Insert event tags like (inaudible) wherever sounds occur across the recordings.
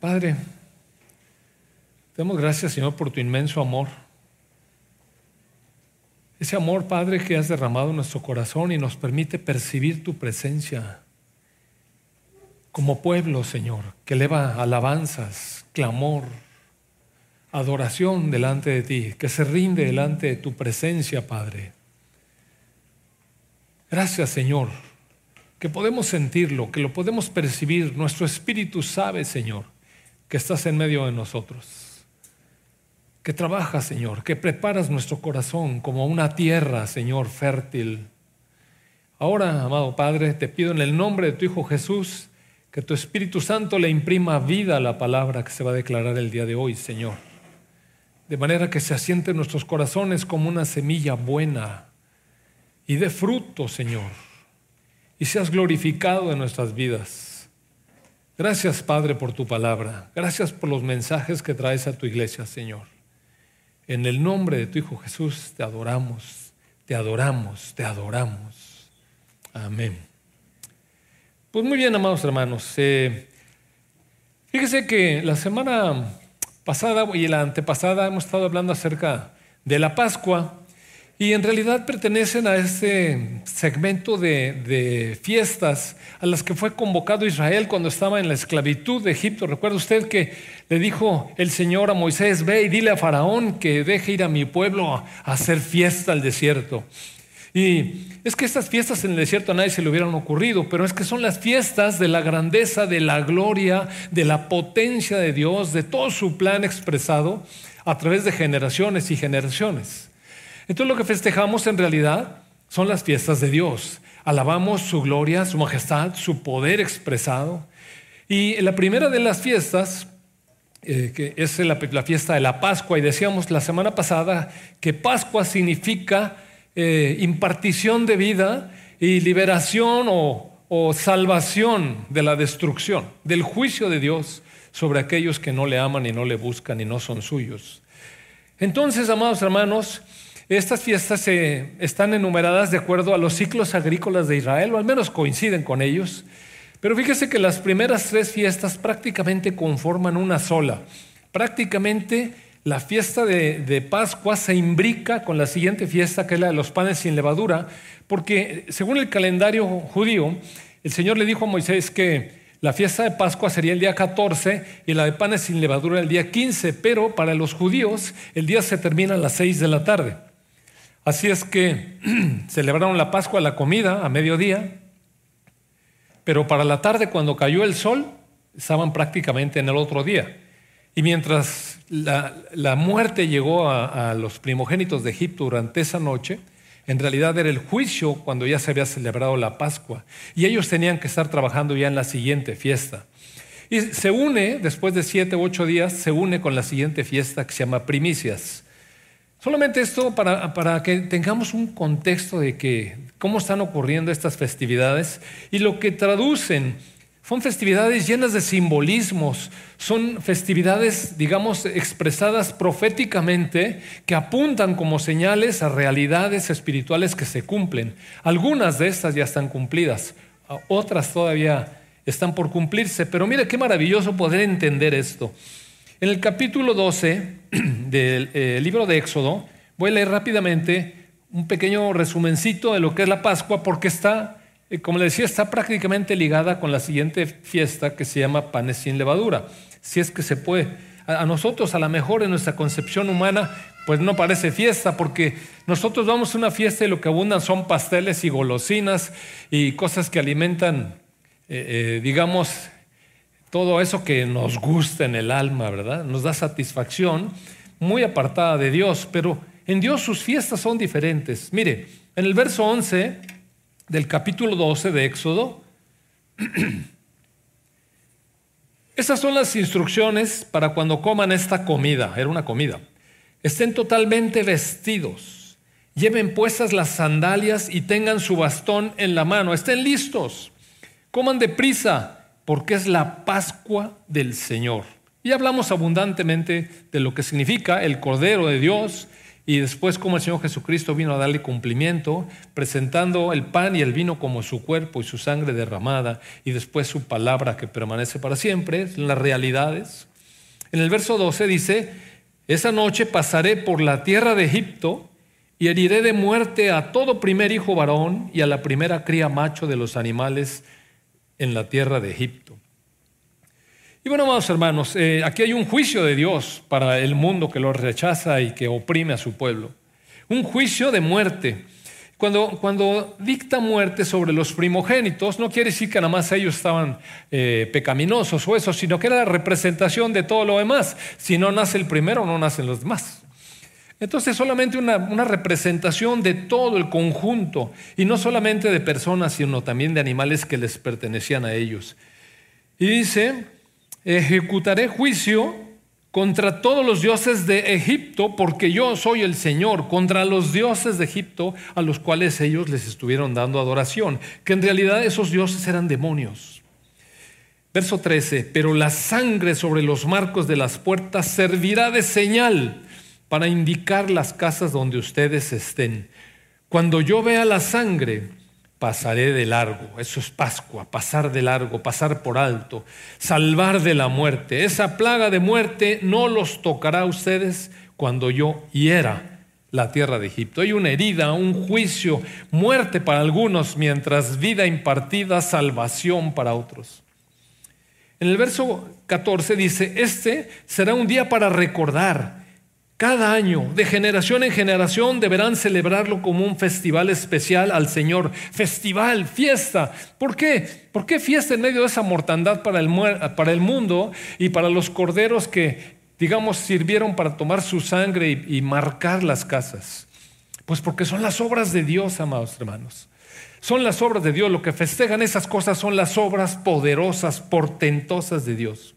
Padre, te damos gracias, Señor, por tu inmenso amor. Ese amor, Padre, que has derramado en nuestro corazón y nos permite percibir tu presencia como pueblo, Señor, que eleva alabanzas, clamor, adoración delante de ti, que se rinde delante de tu presencia, Padre. Gracias, Señor, que podemos sentirlo, que lo podemos percibir. Nuestro espíritu sabe, Señor, que estás en medio de nosotros. Que trabajas, Señor, que preparas nuestro corazón como una tierra, Señor, fértil. Ahora, amado Padre, te pido en el nombre de tu Hijo Jesús que tu Espíritu Santo le imprima vida a la palabra que se va a declarar el día de hoy, Señor. De manera que se asiente en nuestros corazones como una semilla buena y de fruto, Señor, y seas glorificado en nuestras vidas. Gracias, Padre, por tu palabra. Gracias por los mensajes que traes a tu iglesia, Señor. En el nombre de tu Hijo Jesús te adoramos, te adoramos, te adoramos. Amén. Pues muy bien, amados hermanos. Eh, fíjese que la semana pasada y la antepasada hemos estado hablando acerca de la Pascua y en realidad pertenecen a este segmento de, fiestas a las que fue convocado Israel cuando estaba en la esclavitud de Egipto. Recuerda usted que le dijo el Señor a Moisés, ve y dile a Faraón que deje ir a mi pueblo a, hacer fiesta al desierto. Y es que estas fiestas en el desierto a nadie se le hubieran ocurrido, pero es que son las fiestas de la grandeza, de la gloria, de la potencia de Dios, de todo su plan expresado a través de generaciones y generaciones. Entonces lo que festejamos en realidad son las fiestas de Dios. Alabamos su gloria, su majestad, su poder expresado. Y la primera de las fiestas, eh, que es la, fiesta de la Pascua, y decíamos la semana pasada que Pascua significa eh, impartición de vida y liberación o, o salvación de la destrucción, del juicio de Dios sobre aquellos que no le aman y no le buscan y no son suyos. Entonces, amados hermanos, estas fiestas están enumeradas de acuerdo a los ciclos agrícolas de Israel, o al menos coinciden con ellos. Pero fíjese que las primeras tres fiestas prácticamente conforman una sola. Prácticamente la fiesta de, de, Pascua se imbrica con la siguiente fiesta, que es la de los panes sin levadura, porque según el calendario judío, el Señor le dijo a Moisés que la fiesta de Pascua sería el día 14 y la de panes sin levadura el día 15, pero para los judíos el día se termina a las 6 de la tarde. Así es que (clears throat) celebraron la Pascua, la comida, a mediodía, pero para la tarde, cuando cayó el sol, estaban prácticamente en el otro día. Y mientras la, muerte llegó a, los primogénitos de Egipto durante esa noche, en realidad era el juicio cuando ya se había celebrado la Pascua. Y ellos tenían que estar trabajando ya en la siguiente fiesta. Y se une, después de siete u ocho días, se une con la siguiente fiesta que se llama primicias. Solamente esto para, para, que tengamos un contexto de que, cómo están ocurriendo estas festividades y lo que traducen. Son festividades llenas de simbolismos, son festividades, digamos, expresadas proféticamente que apuntan como señales a realidades espirituales que se cumplen. Algunas de estas ya están cumplidas, otras todavía están por cumplirse, pero mire qué maravilloso poder entender esto. En el capítulo 12 (clears throat) del eh, libro de Éxodo, voy a leer rápidamente un pequeño resumencito de lo que es la Pascua, porque está, eh, como le decía, está prácticamente ligada con la siguiente fiesta que se llama panes sin levadura, si es que se puede. A, nosotros, a lo mejor en nuestra concepción humana, pues no parece fiesta, porque nosotros vamos a una fiesta y lo que abundan son pasteles y golosinas y cosas que alimentan, eh, digamos, todo eso que nos gusta en el alma, ¿verdad? Nos da satisfacción, muy apartada de Dios, pero en Dios sus fiestas son diferentes. Mire, en el verso 11 del capítulo 12 de Éxodo, (clears throat) esas son las instrucciones para cuando coman esta comida, era una comida. Estén totalmente vestidos, lleven puestas las sandalias y tengan su bastón en la mano, estén listos, coman deprisa porque es la Pascua del Señor. Y hablamos abundantemente de lo que significa el Cordero de Dios y después como el Señor Jesucristo vino a darle cumplimiento, presentando el pan y el vino como su cuerpo y su sangre derramada, y después su palabra que permanece para siempre, las realidades. En el verso 12 dice, esa noche pasaré por la tierra de Egipto y heriré de muerte a todo primer hijo varón y a la primera cría macho de los animales en la tierra de Egipto. Y bueno, amados hermanos, eh, aquí hay un juicio de Dios para el mundo que lo rechaza y que oprime a su pueblo. Un juicio de muerte. Cuando, cuando dicta muerte sobre los primogénitos, no quiere decir que nada más ellos estaban eh, pecaminosos o eso, sino que era la representación de todo lo demás. Si no nace el primero, no nacen los demás. Entonces solamente una, una, representación de todo el conjunto, y no solamente de personas, sino también de animales que les pertenecían a ellos. Y dice, ejecutaré juicio contra todos los dioses de Egipto, porque yo soy el Señor, contra los dioses de Egipto a los cuales ellos les estuvieron dando adoración, que en realidad esos dioses eran demonios. Verso 13, pero la sangre sobre los marcos de las puertas servirá de señal para indicar las casas donde ustedes estén. Cuando yo vea la sangre, pasaré de largo. Eso es Pascua, pasar de largo, pasar por alto, salvar de la muerte. Esa plaga de muerte no los tocará a ustedes cuando yo hiera la tierra de Egipto. Hay una herida, un juicio, muerte para algunos, mientras vida impartida, salvación para otros. En el verso 14 dice, este será un día para recordar cada año, de generación en generación, deberán celebrarlo como un festival especial al Señor. Festival, fiesta. ¿Por qué? ¿Por qué fiesta en medio de esa mortandad para el, mundo y para los corderos que, digamos, sirvieron para tomar su sangre y, y marcar las casas? Pues porque son las obras de Dios, amados hermanos. Son las obras de Dios. Lo que festejan esas cosas son las obras poderosas, portentosas de Dios.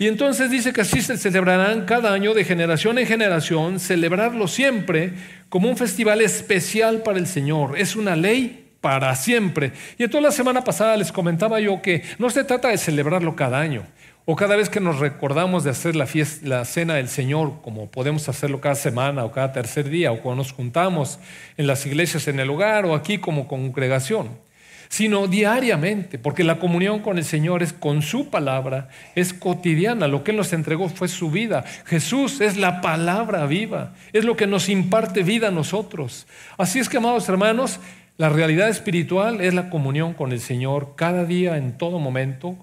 Y entonces dice que así se celebrarán cada año de generación en generación, celebrarlo siempre como un festival especial para el Señor. Es una ley para siempre. Y entonces la semana pasada les comentaba yo que no se trata de celebrarlo cada año o cada vez que nos recordamos de hacer la, la cena del Señor, como podemos hacerlo cada semana o cada tercer día, o cuando nos juntamos en las iglesias en el hogar o aquí como congregación sino diariamente, porque la comunión con el Señor es con su palabra, es cotidiana. Lo que Él nos entregó fue su vida. Jesús es la palabra viva, es lo que nos imparte vida a nosotros. Así es que, amados hermanos, la realidad espiritual es la comunión con el Señor cada día, en todo momento,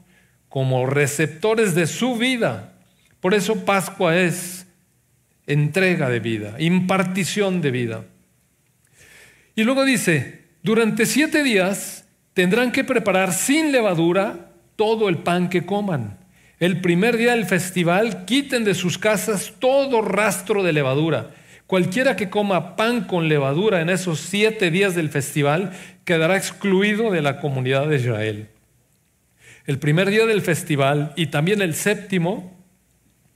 como receptores de su vida. Por eso Pascua es entrega de vida, impartición de vida. Y luego dice, durante siete días tendrán que preparar sin levadura todo el pan que coman. El primer día del festival quiten de sus casas todo rastro de levadura. Cualquiera que coma pan con levadura en esos siete días del festival quedará excluido de la comunidad de Israel. El primer día del festival y también el séptimo,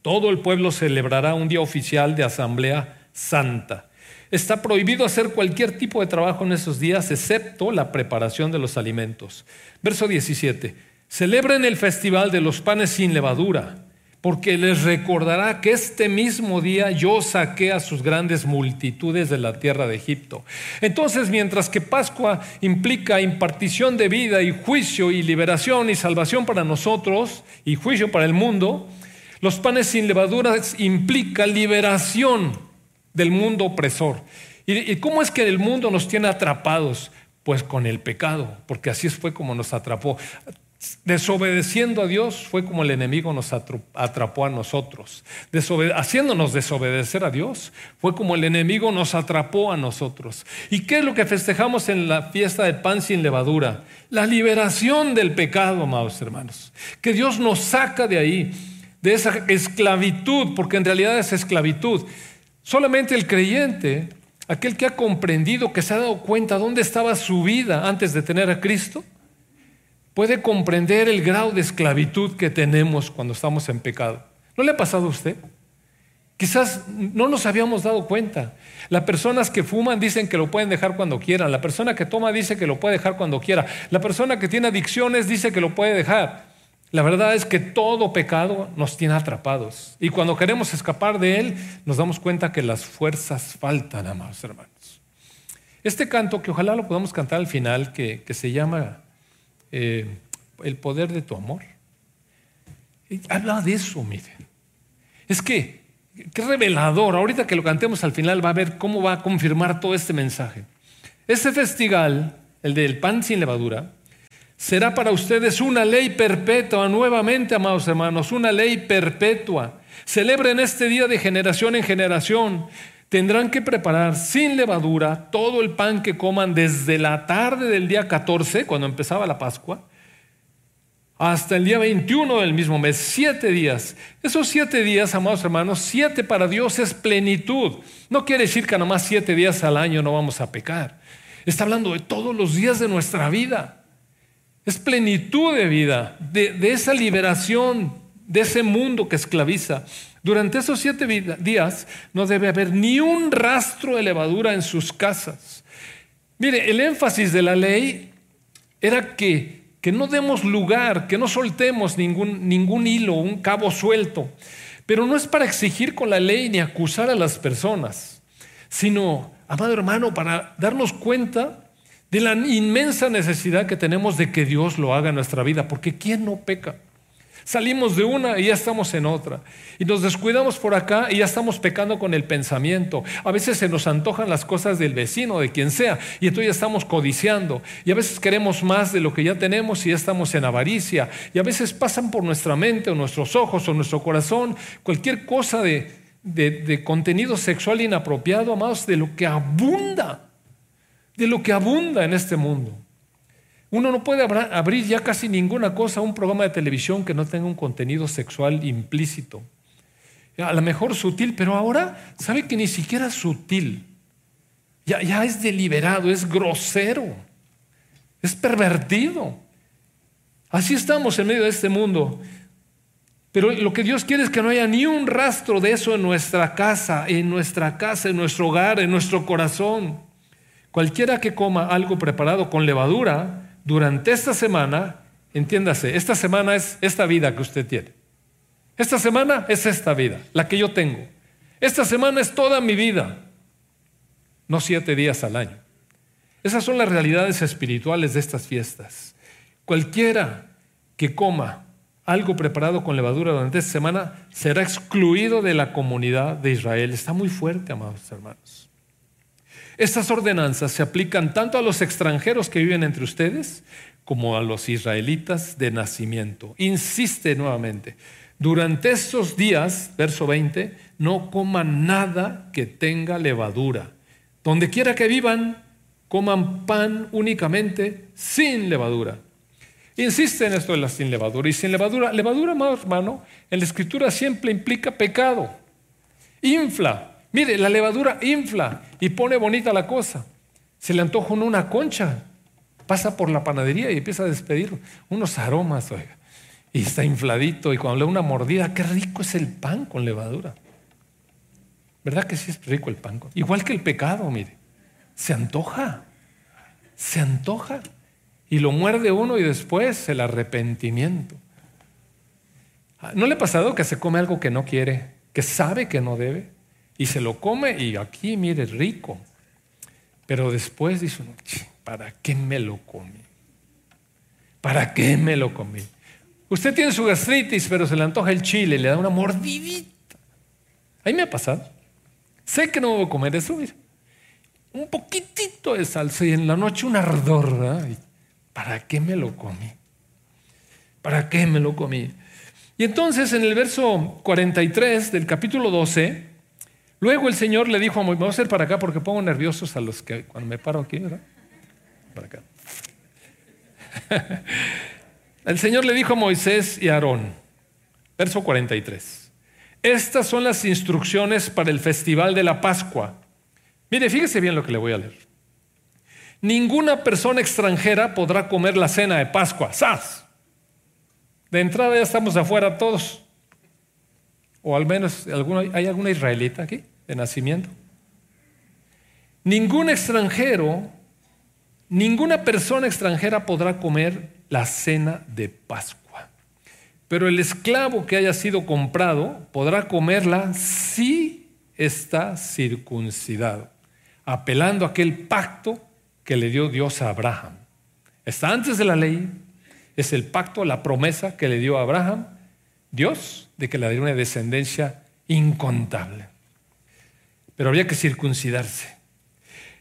todo el pueblo celebrará un día oficial de asamblea santa. Está prohibido hacer cualquier tipo de trabajo en esos días, excepto la preparación de los alimentos. Verso 17. Celebren el festival de los panes sin levadura, porque les recordará que este mismo día yo saqué a sus grandes multitudes de la tierra de Egipto. Entonces, mientras que Pascua implica impartición de vida y juicio y liberación y salvación para nosotros y juicio para el mundo, los panes sin levadura implica liberación del mundo opresor. ¿Y, cómo es que el mundo nos tiene atrapados? Pues con el pecado, porque así fue como nos atrapó. Desobedeciendo a Dios fue como el enemigo nos atrapó a nosotros. haciéndonos desobedecer a Dios fue como el enemigo nos atrapó a nosotros. ¿Y qué es lo que festejamos en la fiesta del pan sin levadura? La liberación del pecado, amados hermanos. Que Dios nos saca de ahí, de esa esclavitud, porque en realidad es esclavitud. Solamente el creyente, aquel que ha comprendido, que se ha dado cuenta dónde estaba su vida antes de tener a Cristo, puede comprender el grado de esclavitud que tenemos cuando estamos en pecado. ¿No le ha pasado a usted? Quizás no nos habíamos dado cuenta. Las personas que fuman dicen que lo pueden dejar cuando quieran. La persona que toma dice que lo puede dejar cuando quiera. La persona que tiene adicciones dice que lo puede dejar. La verdad es que todo pecado nos tiene atrapados. Y cuando queremos escapar de él, nos damos cuenta que las fuerzas faltan, amados hermanos. Este canto, que ojalá lo podamos cantar al final, que, se llama eh, El poder de tu amor, habla de eso, miren. Es que, qué revelador. Ahorita que lo cantemos al final va a ver cómo va a confirmar todo este mensaje. Este festival, el del pan sin levadura, será para ustedes una ley perpetua, nuevamente, amados hermanos, una ley perpetua. Celebren este día de generación en generación. Tendrán que preparar sin levadura todo el pan que coman desde la tarde del día 14, cuando empezaba la Pascua, hasta el día 21 del mismo mes, siete días. Esos siete días, amados hermanos, siete para Dios es plenitud. No quiere decir que nomás siete días al año no vamos a pecar. Está hablando de todos los días de nuestra vida. Es plenitud de vida, de, esa liberación, de ese mundo que esclaviza. Durante esos siete días no debe haber ni un rastro de levadura en sus casas. Mire, el énfasis de la ley era que, que no demos lugar, que no soltemos ningún, ningún hilo, un cabo suelto. Pero no es para exigir con la ley ni acusar a las personas, sino, amado hermano, para darnos cuenta de la inmensa necesidad que tenemos de que Dios lo haga en nuestra vida, porque ¿quién no peca? Salimos de una y ya estamos en otra. Y nos descuidamos por acá y ya estamos pecando con el pensamiento. A veces se nos antojan las cosas del vecino, de quien sea, y entonces ya estamos codiciando. Y a veces queremos más de lo que ya tenemos y ya estamos en avaricia. Y a veces pasan por nuestra mente o nuestros ojos o nuestro corazón cualquier cosa de, de contenido sexual inapropiado, amados, de lo que abunda de lo que abunda en este mundo. Uno no puede abrir ya casi ninguna cosa, un programa de televisión que no tenga un contenido sexual implícito. A lo mejor sutil, pero ahora sabe que ni siquiera sutil. Ya, ya es deliberado, es grosero, es pervertido. Así estamos en medio de este mundo. Pero lo que Dios quiere es que no haya ni un rastro de eso en nuestra casa, en nuestra casa, en nuestro hogar, en nuestro corazón. Cualquiera que coma algo preparado con levadura durante esta semana, entiéndase, esta semana es esta vida que usted tiene. Esta semana es esta vida, la que yo tengo. Esta semana es toda mi vida, no siete días al año. Esas son las realidades espirituales de estas fiestas. Cualquiera que coma algo preparado con levadura durante esta semana será excluido de la comunidad de Israel. Está muy fuerte, amados hermanos. Estas ordenanzas se aplican tanto a los extranjeros que viven entre ustedes como a los israelitas de nacimiento. Insiste nuevamente, durante estos días, verso 20, no coman nada que tenga levadura. Donde quiera que vivan, coman pan únicamente sin levadura. Insiste en esto de la sin levadura. Y sin levadura, levadura, hermano, en la escritura siempre implica pecado. Infla, Mire, la levadura infla y pone bonita la cosa. Se le antoja una concha, pasa por la panadería y empieza a despedir unos aromas, oiga. Y está infladito y cuando le da una mordida, qué rico es el pan con levadura. ¿Verdad que sí es rico el pan? Igual que el pecado, mire. Se antoja, se antoja. Y lo muerde uno y después el arrepentimiento. ¿No le ha pasado que se come algo que no quiere, que sabe que no debe? Y se lo come y aquí, mire, rico. Pero después dice uno, ¿para qué me lo comí? ¿Para qué me lo comí? Usted tiene su gastritis, pero se le antoja el chile, le da una mordidita. Ahí me ha pasado. Sé que no voy a comer eso. Un poquitito de salsa y en la noche un ardor. ¿Para qué me lo comí? ¿Para qué me lo comí? Y entonces en el verso 43 del capítulo 12, Luego el Señor le dijo a Moisés, vamos a ir para acá porque pongo nerviosos a los que cuando me paro aquí, ¿verdad? Para acá. (laughs) El Señor le dijo a Moisés y a Aarón, verso 43, estas son las instrucciones para el festival de la Pascua. Mire, fíjese bien lo que le voy a leer. Ninguna persona extranjera podrá comer la cena de Pascua. ¡Sas! De entrada ya estamos afuera todos. O al menos, ¿hay alguna israelita aquí? De nacimiento. Ningún extranjero, ninguna persona extranjera podrá comer la cena de Pascua. pero el esclavo que haya sido comprado podrá comerla si está circuncidado, apelando a aquel pacto que le dio Dios a Abraham. Está antes de la ley, es el pacto, la promesa que le dio a Abraham, Dios, de que le daría una descendencia incontable. Pero habría que circuncidarse.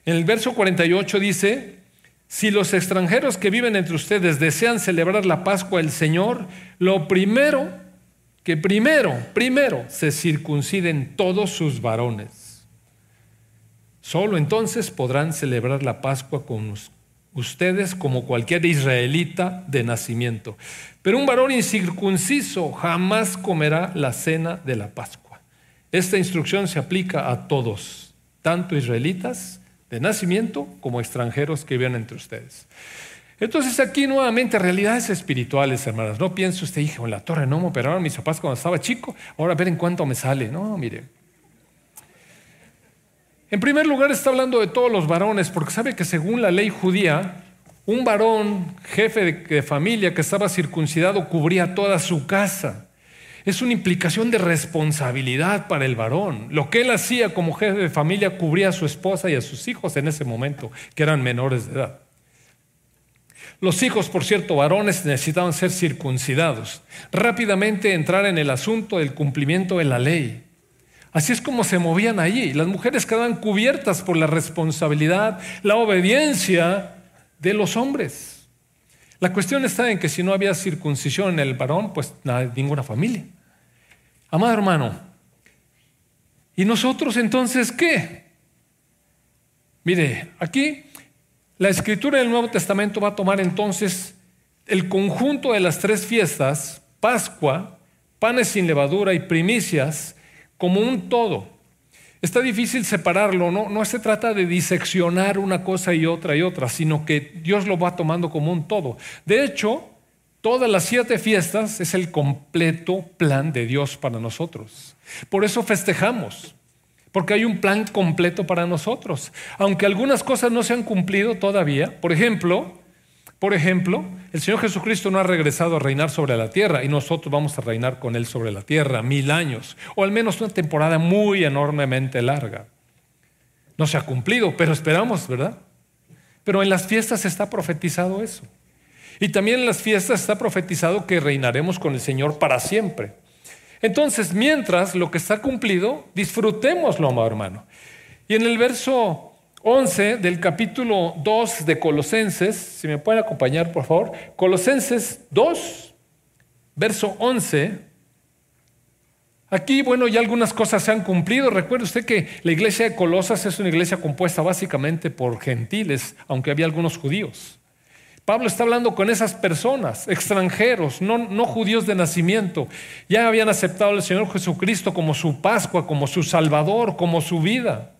En el verso 48 dice, si los extranjeros que viven entre ustedes desean celebrar la Pascua del Señor, lo primero, que primero, primero se circunciden todos sus varones. Solo entonces podrán celebrar la Pascua con ustedes como cualquier israelita de nacimiento. Pero un varón incircunciso jamás comerá la cena de la Pascua. Esta instrucción se aplica a todos, tanto israelitas de nacimiento como extranjeros que viven entre ustedes. Entonces aquí nuevamente realidades espirituales, hermanas. No piense usted, hijo, en la torre no me operaron mis papás cuando estaba chico, ahora a ver en cuánto me sale. No, mire. En primer lugar está hablando de todos los varones, porque sabe que según la ley judía, un varón, jefe de, familia que estaba circuncidado, cubría toda su casa. Es una implicación de responsabilidad para el varón. Lo que él hacía como jefe de familia cubría a su esposa y a sus hijos en ese momento, que eran menores de edad. Los hijos, por cierto, varones, necesitaban ser circuncidados. Rápidamente entrar en el asunto del cumplimiento de la ley. Así es como se movían allí. Las mujeres quedaban cubiertas por la responsabilidad, la obediencia de los hombres. La cuestión está en que si no había circuncisión en el varón, pues nada, ninguna familia. Amado hermano, ¿y nosotros entonces qué? Mire, aquí la escritura del Nuevo Testamento va a tomar entonces el conjunto de las tres fiestas, Pascua, panes sin levadura y primicias, como un todo. Está difícil separarlo, ¿no? no se trata de diseccionar una cosa y otra y otra, sino que Dios lo va tomando como un todo. De hecho, todas las siete fiestas es el completo plan de Dios para nosotros. Por eso festejamos, porque hay un plan completo para nosotros. Aunque algunas cosas no se han cumplido todavía, por ejemplo, por ejemplo, el Señor Jesucristo no ha regresado a reinar sobre la tierra y nosotros vamos a reinar con Él sobre la tierra mil años, o al menos una temporada muy enormemente larga. No se ha cumplido, pero esperamos, ¿verdad? Pero en las fiestas está profetizado eso. Y también en las fiestas está profetizado que reinaremos con el Señor para siempre. Entonces, mientras lo que está cumplido, disfrutémoslo, amado hermano. Y en el verso 11 del capítulo 2 de Colosenses, si me pueden acompañar por favor, Colosenses 2, verso 11. Aquí, bueno, ya algunas cosas se han cumplido. Recuerde usted que la iglesia de Colosas es una iglesia compuesta básicamente por gentiles, aunque había algunos judíos. Pablo está hablando con esas personas, extranjeros, no, no judíos de nacimiento. Ya habían aceptado al Señor Jesucristo como su Pascua, como su Salvador, como su vida.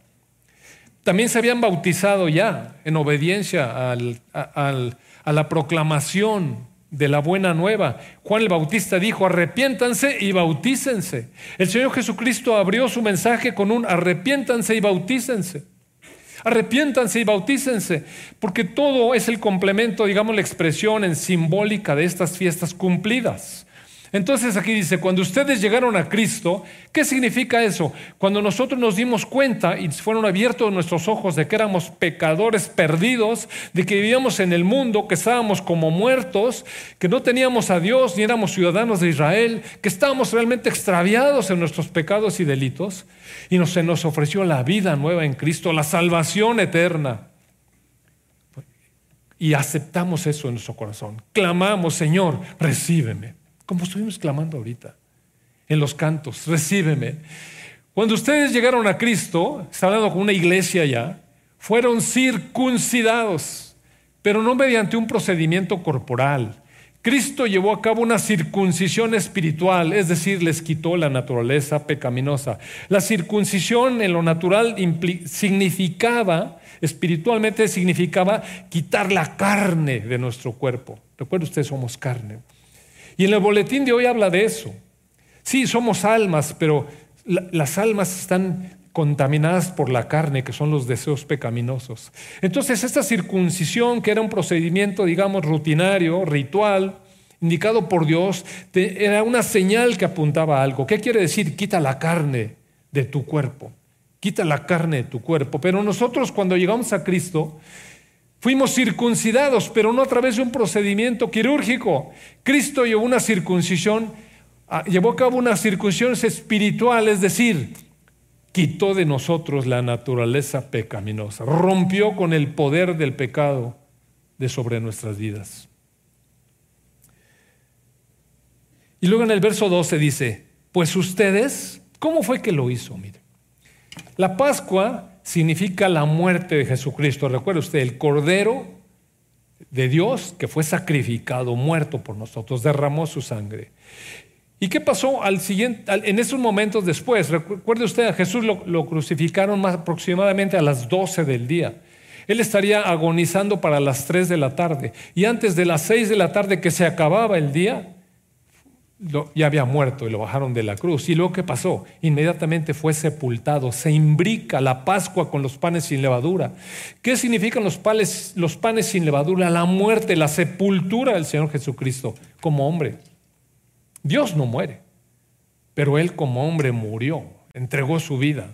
También se habían bautizado ya en obediencia a la proclamación de la buena nueva. Juan el Bautista dijo, arrepiéntanse y bautícense. El Señor Jesucristo abrió su mensaje con un arrepiéntanse y bautícense. Arrepiéntanse y bautícense, porque todo es el complemento, digamos, la expresión en simbólica de estas fiestas cumplidas. Entonces aquí dice, cuando ustedes llegaron a Cristo, ¿qué significa eso? Cuando nosotros nos dimos cuenta y fueron abiertos nuestros ojos de que éramos pecadores perdidos, de que vivíamos en el mundo, que estábamos como muertos, que no teníamos a Dios ni éramos ciudadanos de Israel, que estábamos realmente extraviados en nuestros pecados y delitos, y nos, se nos ofreció la vida nueva en Cristo, la salvación eterna. Y aceptamos eso en nuestro corazón. Clamamos, Señor, recíbeme como estuvimos clamando ahorita, en los cantos, (laughs) recíbeme. Cuando ustedes llegaron a Cristo, está hablando con una iglesia ya, fueron circuncidados, pero no mediante un procedimiento corporal. Cristo llevó a cabo una circuncisión espiritual, es decir, les quitó la naturaleza pecaminosa. La circuncisión en lo natural significaba, espiritualmente significaba quitar la carne de nuestro cuerpo. Recuerden ustedes, somos carne. Y en el boletín de hoy habla de eso. Sí, somos almas, pero las almas están contaminadas por la carne, que son los deseos pecaminosos. Entonces, esta circuncisión, que era un procedimiento, digamos, rutinario, ritual, indicado por Dios, era una señal que apuntaba a algo. ¿Qué quiere decir? Quita la carne de tu cuerpo. Quita la carne de tu cuerpo. Pero nosotros cuando llegamos a Cristo, fuimos circuncidados, pero no a través de un procedimiento quirúrgico. Cristo llevó una circuncisión, ah, llevó a cabo una circuncisión espiritual, es decir, quitó de nosotros la naturaleza pecaminosa, rompió con el poder del pecado de sobre nuestras vidas. Y luego en el verso 12 dice, pues ustedes, ¿cómo fue que lo hizo? La Pascua significa la muerte de Jesucristo. Recuerde usted, el Cordero de Dios que fue sacrificado, muerto por nosotros, derramó su sangre. ¿Y qué pasó al siguiente, en esos momentos después? Recuerde usted, a Jesús lo, crucificaron más aproximadamente a las 12 del día. Él estaría agonizando para las 3 de la tarde. Y antes de las 6 de la tarde que se acababa el día, ya había muerto y lo bajaron de la cruz. ¿Y luego qué pasó? Inmediatamente fue sepultado. Se imbrica la Pascua con los panes sin levadura. ¿Qué significan los panes, los panes sin levadura? La muerte, la sepultura del Señor Jesucristo como hombre. Dios no muere, pero Él como hombre murió, entregó su vida.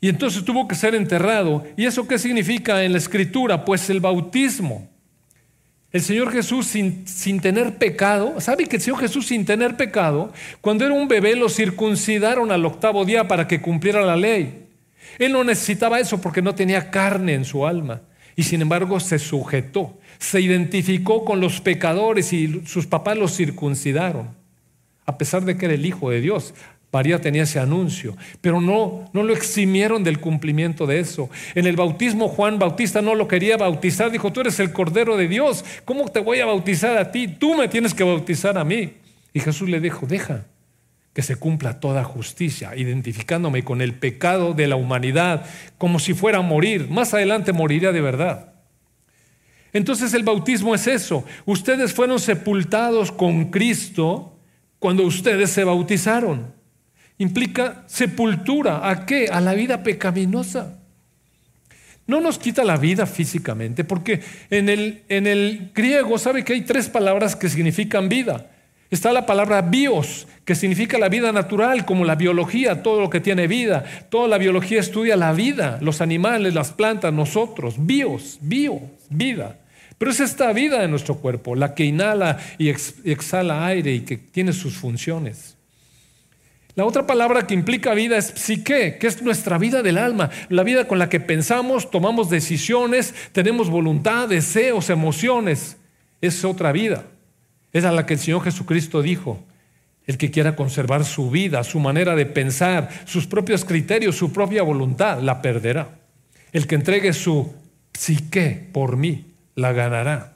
Y entonces tuvo que ser enterrado. ¿Y eso qué significa en la escritura? Pues el bautismo. El Señor Jesús sin, sin, tener pecado, ¿sabe que el Señor Jesús sin tener pecado, cuando era un bebé lo circuncidaron al octavo día para que cumpliera la ley? Él no necesitaba eso porque no tenía carne en su alma y sin embargo se sujetó se identificó con los pecadores y sus papás los circuncidaron, a pesar de que era el Hijo de Dios. María tenía ese anuncio, pero no, no lo eximieron del cumplimiento de eso. En el bautismo Juan Bautista no lo quería bautizar, dijo, tú eres el Cordero de Dios, ¿cómo te voy a bautizar a ti? Tú me tienes que bautizar a mí. Y Jesús le dijo, deja que se cumpla toda justicia, identificándome con el pecado de la humanidad, como si fuera a morir. Más adelante moriría de verdad. Entonces el bautismo es eso. Ustedes fueron sepultados con Cristo cuando ustedes se bautizaron. Implica sepultura. ¿A qué? A la vida pecaminosa. No nos quita la vida físicamente, porque en el, en el griego sabe que hay tres palabras que significan vida. Está la palabra bios, que significa la vida natural, como la biología, todo lo que tiene vida. Toda la biología estudia la vida, los animales, las plantas, nosotros. Bios, bio, vida. Pero es esta vida de nuestro cuerpo, la que inhala y exhala aire y que tiene sus funciones. La otra palabra que implica vida es psique, que es nuestra vida del alma, la vida con la que pensamos, tomamos decisiones, tenemos voluntad, deseos, emociones. Es otra vida. Es a la que el Señor Jesucristo dijo, el que quiera conservar su vida, su manera de pensar, sus propios criterios, su propia voluntad, la perderá. El que entregue su psique por mí, la ganará.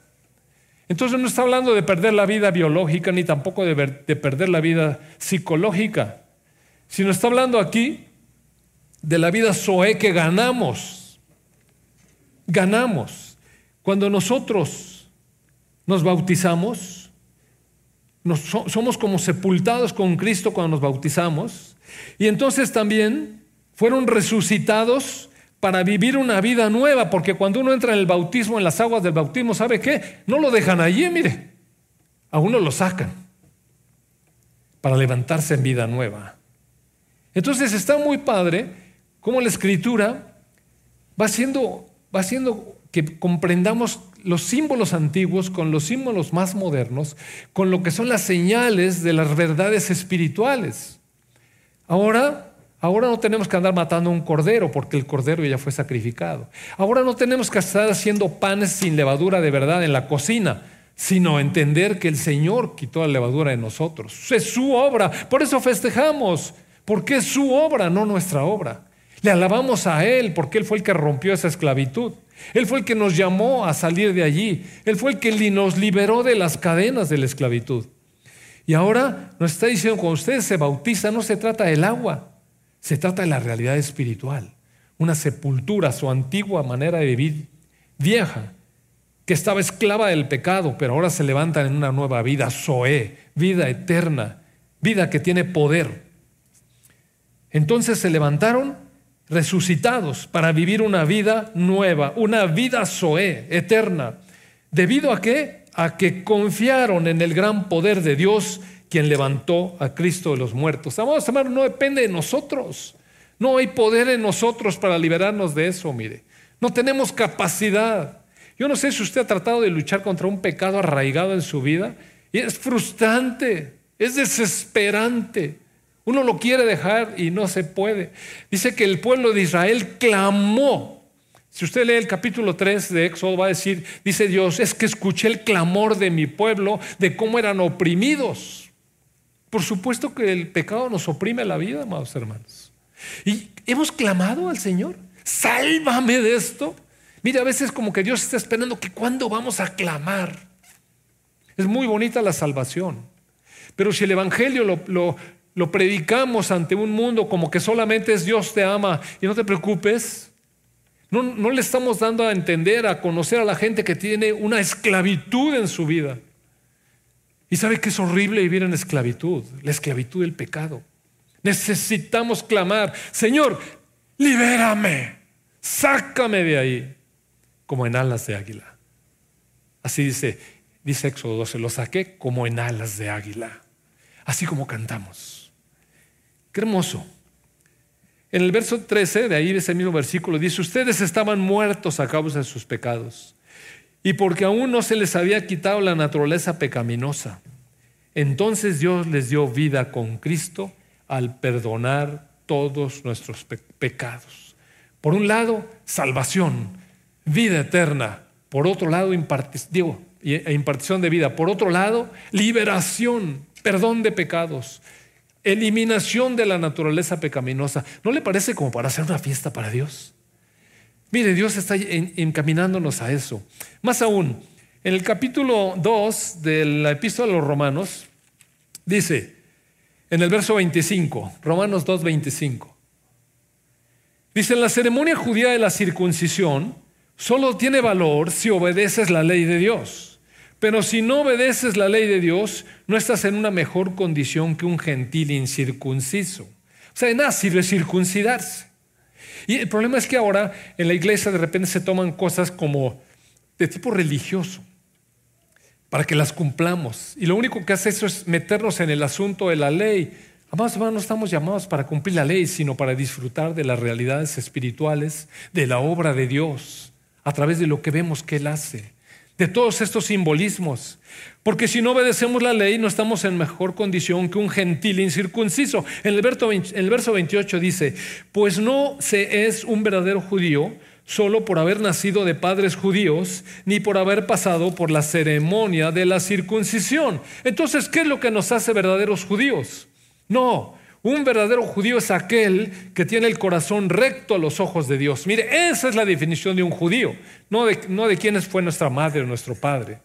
Entonces no está hablando de perder la vida biológica ni tampoco de, perder la vida psicológica, sino está hablando aquí de la vida Zoe que ganamos. Ganamos. Cuando nosotros nos bautizamos, somos como sepultados con Cristo cuando nos bautizamos, y entonces también fueron resucitados para vivir una vida nueva, porque cuando uno entra en el bautismo, en las aguas del bautismo, ¿sabe qué? No lo dejan allí, mire, a uno lo sacan para levantarse en vida nueva. Entonces está muy padre cómo la escritura va haciendo, va haciendo que comprendamos los símbolos antiguos con los símbolos más modernos, con lo que son las señales de las verdades espirituales. Ahora Ahora no tenemos que andar matando un cordero porque el cordero ya fue sacrificado. Ahora no tenemos que estar haciendo panes sin levadura de verdad en la cocina, sino entender que el Señor quitó la levadura de nosotros. Es su obra. Por eso festejamos, porque es su obra, no nuestra obra. Le alabamos a Él porque Él fue el que rompió esa esclavitud. Él fue el que nos llamó a salir de allí. Él fue el que nos liberó de las cadenas de la esclavitud. Y ahora nos está diciendo, cuando ustedes se bautizan, no se trata del agua, se trata de la realidad espiritual, una sepultura, su antigua manera de vivir vieja, que estaba esclava del pecado, pero ahora se levantan en una nueva vida, Zoé, vida eterna, vida que tiene poder. Entonces se levantaron resucitados para vivir una vida nueva, una vida Zoé, eterna. ¿Debido a qué? a que confiaron en el gran poder de Dios, quien levantó a Cristo de los muertos. Amados hermanos, no depende de nosotros. No hay poder en nosotros para liberarnos de eso, mire. No tenemos capacidad. Yo no sé si usted ha tratado de luchar contra un pecado arraigado en su vida y es frustrante, es desesperante. Uno lo quiere dejar y no se puede. Dice que el pueblo de Israel clamó. Si usted lee el capítulo 3 de Éxodo, va a decir, dice Dios, es que escuché el clamor de mi pueblo, de cómo eran oprimidos. Por supuesto que el pecado nos oprime la vida, amados hermanos. Y hemos clamado al Señor, sálvame de esto. Mire, a veces como que Dios está esperando que cuando vamos a clamar. Es muy bonita la salvación. Pero si el Evangelio lo predicamos ante un mundo como que solamente es Dios te ama y no te preocupes, no, no, le estamos dando a entender, a conocer a la gente que tiene una esclavitud en su vida. Y sabe que es horrible vivir en esclavitud, la esclavitud del pecado. Necesitamos clamar, Señor, libérame, sácame de ahí, como en alas de águila. Así dice, dice Éxodo 12, lo saqué como en alas de águila, así como cantamos. Qué hermoso. En el verso 13, de ahí ese mismo versículo, dice, ustedes estaban muertos a causa de sus pecados y porque aún no se les había quitado la naturaleza pecaminosa. Entonces Dios les dio vida con Cristo al perdonar todos nuestros pecados. Por un lado, salvación, vida eterna. Por otro lado, e impartición de vida. Por otro lado, liberación, perdón de pecados, eliminación de la naturaleza pecaminosa. ¿No le parece como para hacer una fiesta para Dios? Mire, Dios está encaminándonos a eso. Más aún, en el capítulo 2 de la epístola a los romanos, dice, en el verso 25, Romanos 2, 25, dice, la ceremonia judía de la circuncisión solo tiene valor si obedeces la ley de Dios. Pero si no obedeces la ley de Dios, no estás en una mejor condición que un gentil incircunciso. O sea, de nada sirve circuncidarse. Y el problema es que ahora en la iglesia de repente se toman cosas como de tipo religioso para que las cumplamos. Y lo único que hace eso es meternos en el asunto de la ley. Amados hermanos, no estamos llamados para cumplir la ley, sino para disfrutar de las realidades espirituales, de la obra de Dios, a través de lo que vemos que Él hace de todos estos simbolismos. Porque si no obedecemos la ley, no estamos en mejor condición que un gentil incircunciso. En el, verso, en el verso 28 dice, pues no se es un verdadero judío solo por haber nacido de padres judíos, ni por haber pasado por la ceremonia de la circuncisión. Entonces, ¿qué es lo que nos hace verdaderos judíos? No, un verdadero judío es aquel que tiene el corazón recto a los ojos de Dios. Mire, esa es la definición de un judío, no de, no de quiénes fue nuestra madre o nuestro padre.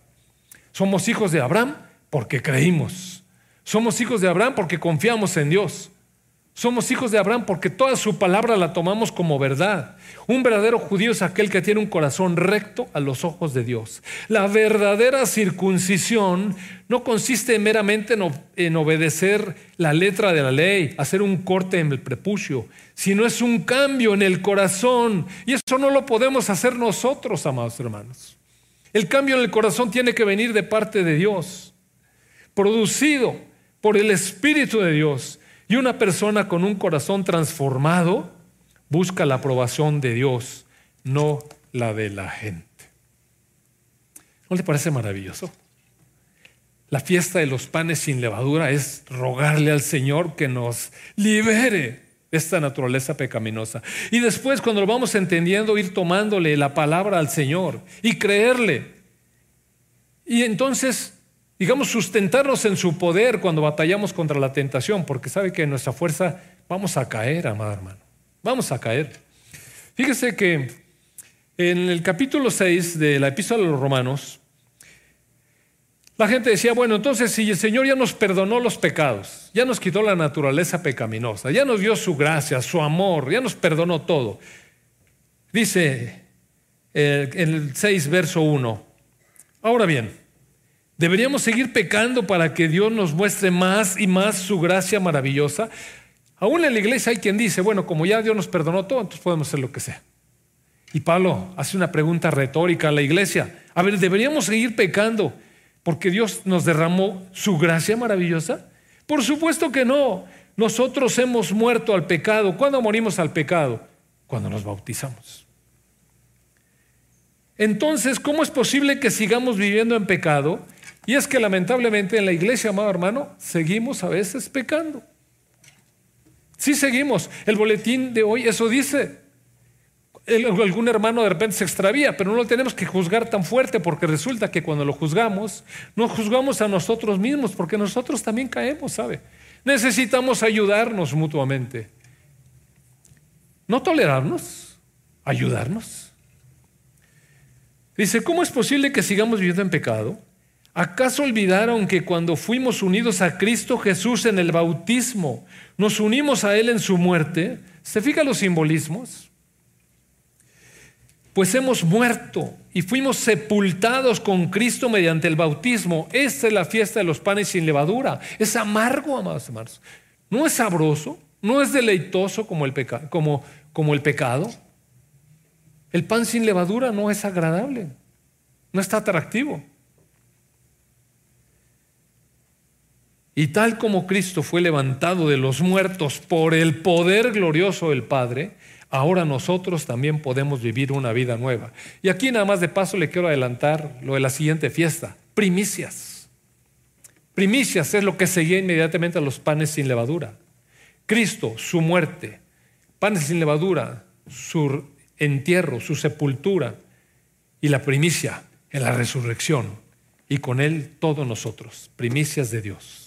Somos hijos de Abraham porque creímos. Somos hijos de Abraham porque confiamos en Dios. Somos hijos de Abraham porque toda su palabra la tomamos como verdad. Un verdadero judío es aquel que tiene un corazón recto a los ojos de Dios. La verdadera circuncisión no consiste meramente en, obedecer la letra de la ley, hacer un corte en el prepucio, sino es un cambio en el corazón. Y eso no lo podemos hacer nosotros, amados hermanos. El cambio en el corazón tiene que venir de parte de Dios, producido por el Espíritu de Dios y una persona con un corazón transformado busca la aprobación de Dios, no la de la gente. ¿No le parece maravilloso? La fiesta de los panes sin levadura es rogarle al Señor que nos libere de esta naturaleza pecaminosa. Y después, cuando lo vamos entendiendo, ir tomándole la palabra al Señor y creerle. Y entonces digamos, sustentarnos en su poder cuando batallamos contra la tentación, porque sabe que en nuestra fuerza vamos a caer, amado hermano. Vamos a caer. Fíjese que en el capítulo 6 de la epístola de los romanos, la gente decía, bueno, entonces si el Señor ya nos perdonó los pecados, ya nos quitó la naturaleza pecaminosa, ya nos dio su gracia, su amor, ya nos perdonó todo. Dice eh, en el 6, verso 1, ahora bien, ¿Deberíamos seguir pecando para que Dios nos muestre más y más su gracia maravillosa? Aún en la iglesia hay quien dice, bueno, como ya Dios nos perdonó todo, entonces podemos hacer lo que sea. Y Pablo hace una pregunta retórica a la iglesia. A ver, ¿deberíamos seguir pecando porque Dios nos derramó su gracia maravillosa? Por supuesto que no. Nosotros hemos muerto al pecado. ¿Cuándo morimos al pecado? Cuando nos bautizamos. Entonces, ¿cómo es posible que sigamos viviendo en pecado? Y es que lamentablemente en la iglesia, amado hermano, seguimos a veces pecando. Sí seguimos. El boletín de hoy eso dice. algún hermano de repente se extravía, pero no lo tenemos que juzgar tan fuerte porque resulta que cuando lo juzgamos, nos juzgamos a nosotros mismos porque nosotros también caemos, ¿sabe? Necesitamos ayudarnos mutuamente. No tolerarnos, ayudarnos. Dice, ¿cómo es posible que sigamos viviendo en pecado? ¿Acaso olvidaron que cuando fuimos unidos a Cristo Jesús en el bautismo, nos unimos a Él en su muerte? ¿Se fijan los simbolismos? Pues hemos muerto y fuimos sepultados con Cristo mediante el bautismo. Esta es la fiesta de los panes sin levadura. Es amargo, amados hermanos. No es sabroso, no es deleitoso como el, como, como el pecado. El pan sin levadura no es agradable, no está atractivo. Y tal como Cristo fue levantado de los muertos por el poder glorioso del Padre, ahora nosotros también podemos vivir una vida nueva. Y aquí nada más de paso le quiero adelantar lo de la siguiente fiesta, primicias. Primicias es lo que seguía inmediatamente a los panes sin levadura. Cristo, su muerte, panes sin levadura, su entierro, su sepultura y la primicia en la resurrección. Y con él todos nosotros, primicias de Dios.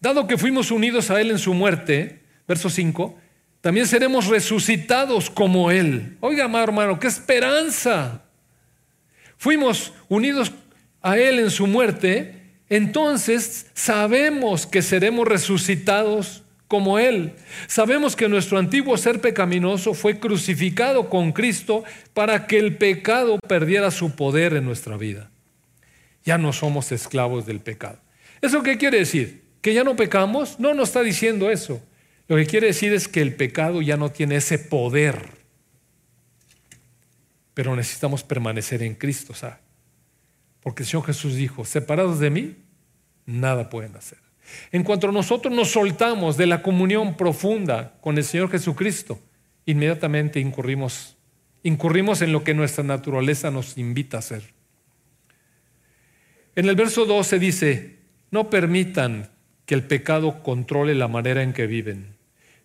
Dado que fuimos unidos a Él en su muerte, verso 5, también seremos resucitados como Él. Oiga, amado hermano, qué esperanza. Fuimos unidos a Él en su muerte, entonces sabemos que seremos resucitados como Él. Sabemos que nuestro antiguo ser pecaminoso fue crucificado con Cristo para que el pecado perdiera su poder en nuestra vida. Ya no somos esclavos del pecado. ¿Eso qué quiere decir? ¿Que ya no pecamos? No, no está diciendo eso. Lo que quiere decir es que el pecado ya no tiene ese poder. Pero necesitamos permanecer en Cristo, ¿sabe? Porque el Señor Jesús dijo, separados de mí, nada pueden hacer. En cuanto nosotros nos soltamos de la comunión profunda con el Señor Jesucristo, inmediatamente incurrimos, incurrimos en lo que nuestra naturaleza nos invita a hacer. En el verso 12 dice, no permitan que el pecado controle la manera en que viven.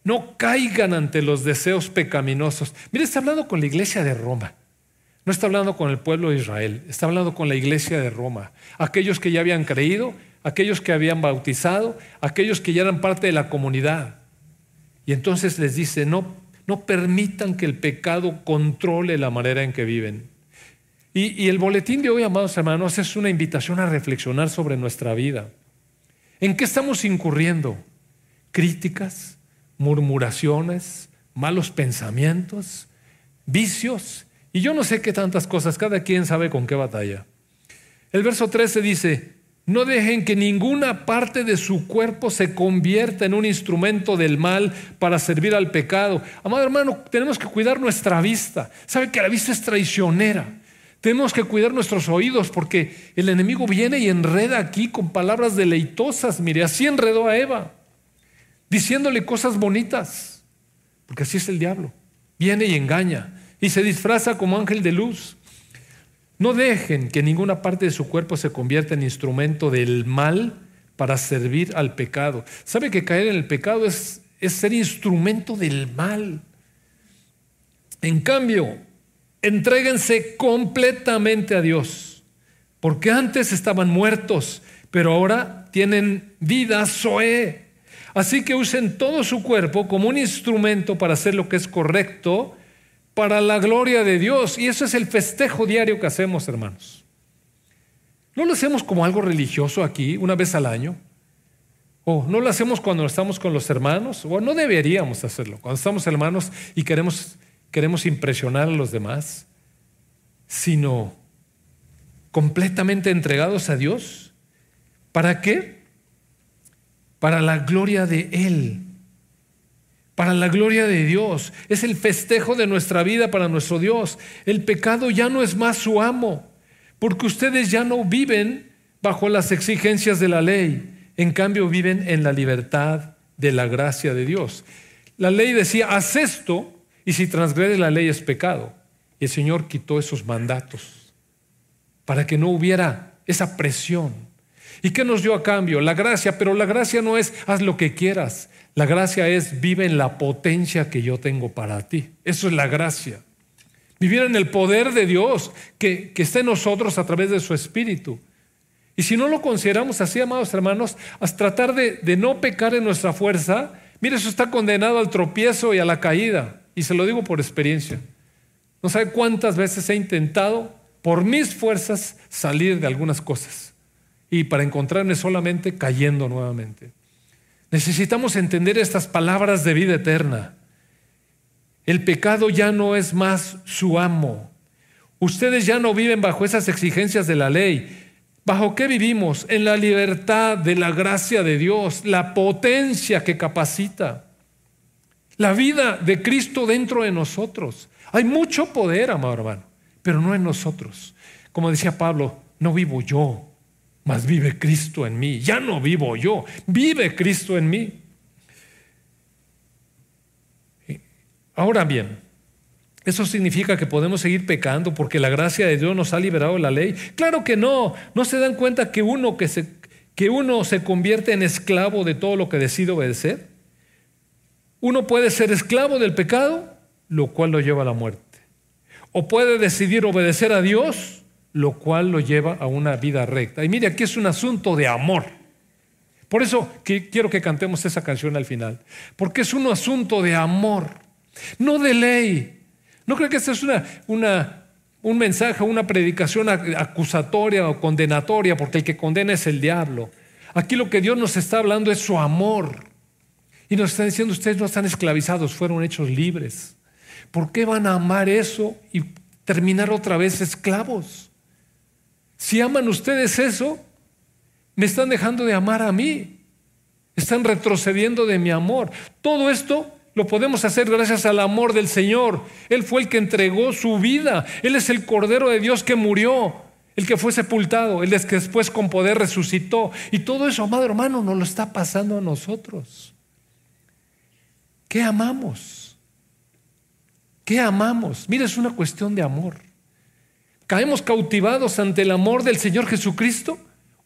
No caigan ante los deseos pecaminosos. Mire, está hablando con la iglesia de Roma. No está hablando con el pueblo de Israel, está hablando con la iglesia de Roma. Aquellos que ya habían creído, aquellos que habían bautizado, aquellos que ya eran parte de la comunidad. Y entonces les dice, no, no permitan que el pecado controle la manera en que viven. Y, y el boletín de hoy, amados hermanos, es una invitación a reflexionar sobre nuestra vida. ¿En qué estamos incurriendo? Críticas, murmuraciones, malos pensamientos, vicios y yo no sé qué tantas cosas, cada quien sabe con qué batalla. El verso 13 dice, no dejen que ninguna parte de su cuerpo se convierta en un instrumento del mal para servir al pecado. Amado hermano, tenemos que cuidar nuestra vista. Sabe que la vista es traicionera. Tenemos que cuidar nuestros oídos porque el enemigo viene y enreda aquí con palabras deleitosas. Mire, así enredó a Eva, diciéndole cosas bonitas, porque así es el diablo. Viene y engaña y se disfraza como ángel de luz. No dejen que ninguna parte de su cuerpo se convierta en instrumento del mal para servir al pecado. ¿Sabe que caer en el pecado es, es ser instrumento del mal? En cambio, Entréguense completamente a Dios, porque antes estaban muertos, pero ahora tienen vida Zoe. Así que usen todo su cuerpo como un instrumento para hacer lo que es correcto, para la gloria de Dios. Y eso es el festejo diario que hacemos, hermanos. No lo hacemos como algo religioso aquí, una vez al año. O no lo hacemos cuando estamos con los hermanos, o no deberíamos hacerlo. Cuando estamos hermanos y queremos queremos impresionar a los demás, sino completamente entregados a Dios. ¿Para qué? Para la gloria de Él, para la gloria de Dios. Es el festejo de nuestra vida para nuestro Dios. El pecado ya no es más su amo. porque ustedes ya no viven bajo las exigencias de la ley, en cambio viven en la libertad de la gracia de Dios. La ley decía, haz esto y si transgredes la ley es pecado. Y el Señor quitó esos mandatos para que no hubiera esa presión. ¿Y qué nos dio a cambio? La gracia, pero la gracia no es haz lo que quieras. La gracia es vive en la potencia que yo tengo para ti. Eso es la gracia. Vivir en el poder de Dios que, que está en nosotros a través de su Espíritu. Y si no lo consideramos así, amados hermanos, hasta tratar de, de no pecar en nuestra fuerza, mire, eso está condenado al tropiezo y a la caída. Y se lo digo por experiencia. No sabe cuántas veces he intentado, por mis fuerzas, salir de algunas cosas. Y para encontrarme solamente cayendo nuevamente. Necesitamos entender estas palabras de vida eterna. El pecado ya no es más su amo. Ustedes ya no viven bajo esas exigencias de la ley. ¿Bajo qué vivimos? En la libertad de la gracia de Dios, la potencia que capacita. La vida de Cristo dentro de nosotros. Hay mucho poder, amado hermano, pero no en nosotros. Como decía Pablo, no vivo yo, mas vive Cristo en mí. Ya no vivo yo, vive Cristo en mí. Ahora bien, ¿eso significa que podemos seguir pecando porque la gracia de Dios nos ha liberado de la ley? Claro que no. ¿No se dan cuenta que uno, que se, que uno se convierte en esclavo de todo lo que decide obedecer? Uno puede ser esclavo del pecado, lo cual lo lleva a la muerte. O puede decidir obedecer a Dios, lo cual lo lleva a una vida recta. Y mire, aquí es un asunto de amor. Por eso quiero que cantemos esa canción al final. Porque es un asunto de amor, no de ley. No creo que esta es una, una, un mensaje, una predicación acusatoria o condenatoria, porque el que condena es el diablo. Aquí lo que Dios nos está hablando es su amor. Y nos está diciendo, ustedes no están esclavizados, fueron hechos libres. ¿Por qué van a amar eso y terminar otra vez esclavos? Si aman ustedes eso, me están dejando de amar a mí. Están retrocediendo de mi amor. Todo esto lo podemos hacer gracias al amor del Señor. Él fue el que entregó su vida. Él es el Cordero de Dios que murió, el que fue sepultado, el que después con poder resucitó. Y todo eso, amado hermano, nos lo está pasando a nosotros. ¿Qué amamos? ¿Qué amamos? Mira, es una cuestión de amor. ¿Caemos cautivados ante el amor del Señor Jesucristo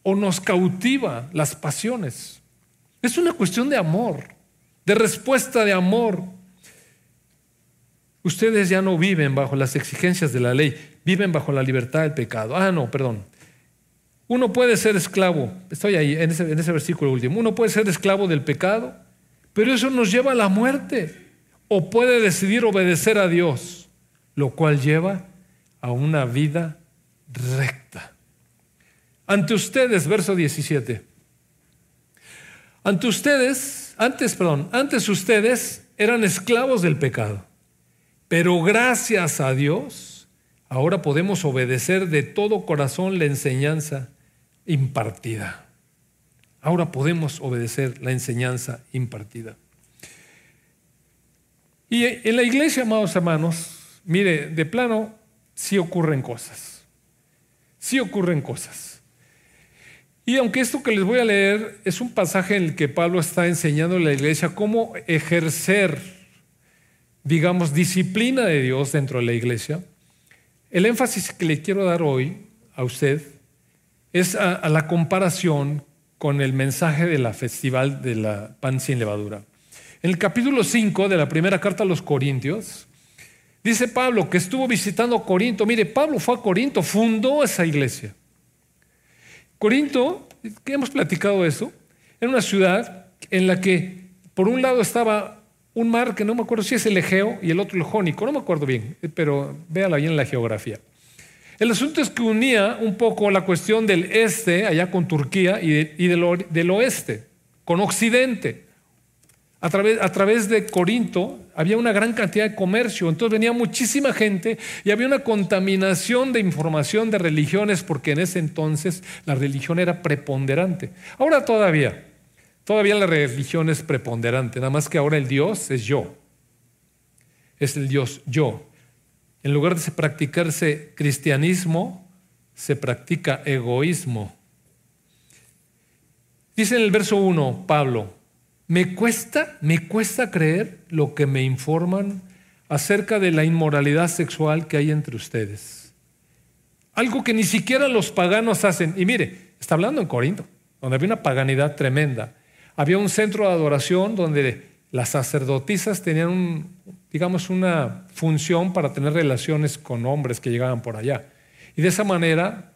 o nos cautiva las pasiones? Es una cuestión de amor, de respuesta de amor. Ustedes ya no viven bajo las exigencias de la ley, viven bajo la libertad del pecado. Ah, no, perdón. Uno puede ser esclavo, estoy ahí en ese, versículo último, uno puede ser esclavo del pecado pero eso nos lleva a la muerte. O puede decidir obedecer a Dios, lo cual lleva a una vida recta. Ante ustedes, verso 17. Ante ustedes, antes, perdón, antes ustedes eran esclavos del pecado. Pero gracias a Dios, ahora podemos obedecer de todo corazón la enseñanza impartida. Ahora podemos obedecer la enseñanza impartida. Y en la iglesia, amados hermanos, mire, de plano, sí ocurren cosas. Sí ocurren cosas. Y aunque esto que les voy a leer es un pasaje en el que Pablo está enseñando a la iglesia cómo ejercer, digamos, disciplina de Dios dentro de la iglesia, el énfasis que le quiero dar hoy a usted es a, a la comparación con el mensaje de la festival de la pan sin levadura. En el capítulo 5 de la primera carta a los Corintios, dice Pablo que estuvo visitando Corinto. Mire, Pablo fue a Corinto, fundó esa iglesia. Corinto, que hemos platicado eso, era una ciudad en la que por un lado estaba un mar que no me acuerdo si es el Egeo y el otro el Jónico, no me acuerdo bien, pero véala bien en la geografía. El asunto es que unía un poco la cuestión del este, allá con Turquía, y, del, oeste, con Occidente. A través, a través, de Corinto había una gran cantidad de comercio, entonces venía muchísima gente y había una contaminación de información de religiones porque en ese entonces la religión era preponderante. Ahora todavía, todavía la religión es preponderante, nada más que ahora el Dios es yo, es el Dios yo en lugar de practicarse cristianismo, se practica egoísmo. Dice en el verso 1, Pablo, me cuesta, me cuesta creer lo que me informan acerca de la inmoralidad sexual que hay entre ustedes. Algo que ni siquiera los paganos hacen. Y mire, está hablando en Corinto, donde había una paganidad tremenda. Había un centro de adoración donde las sacerdotisas tenían, digamos, una función para tener relaciones con hombres que llegaban por allá. Y de esa manera,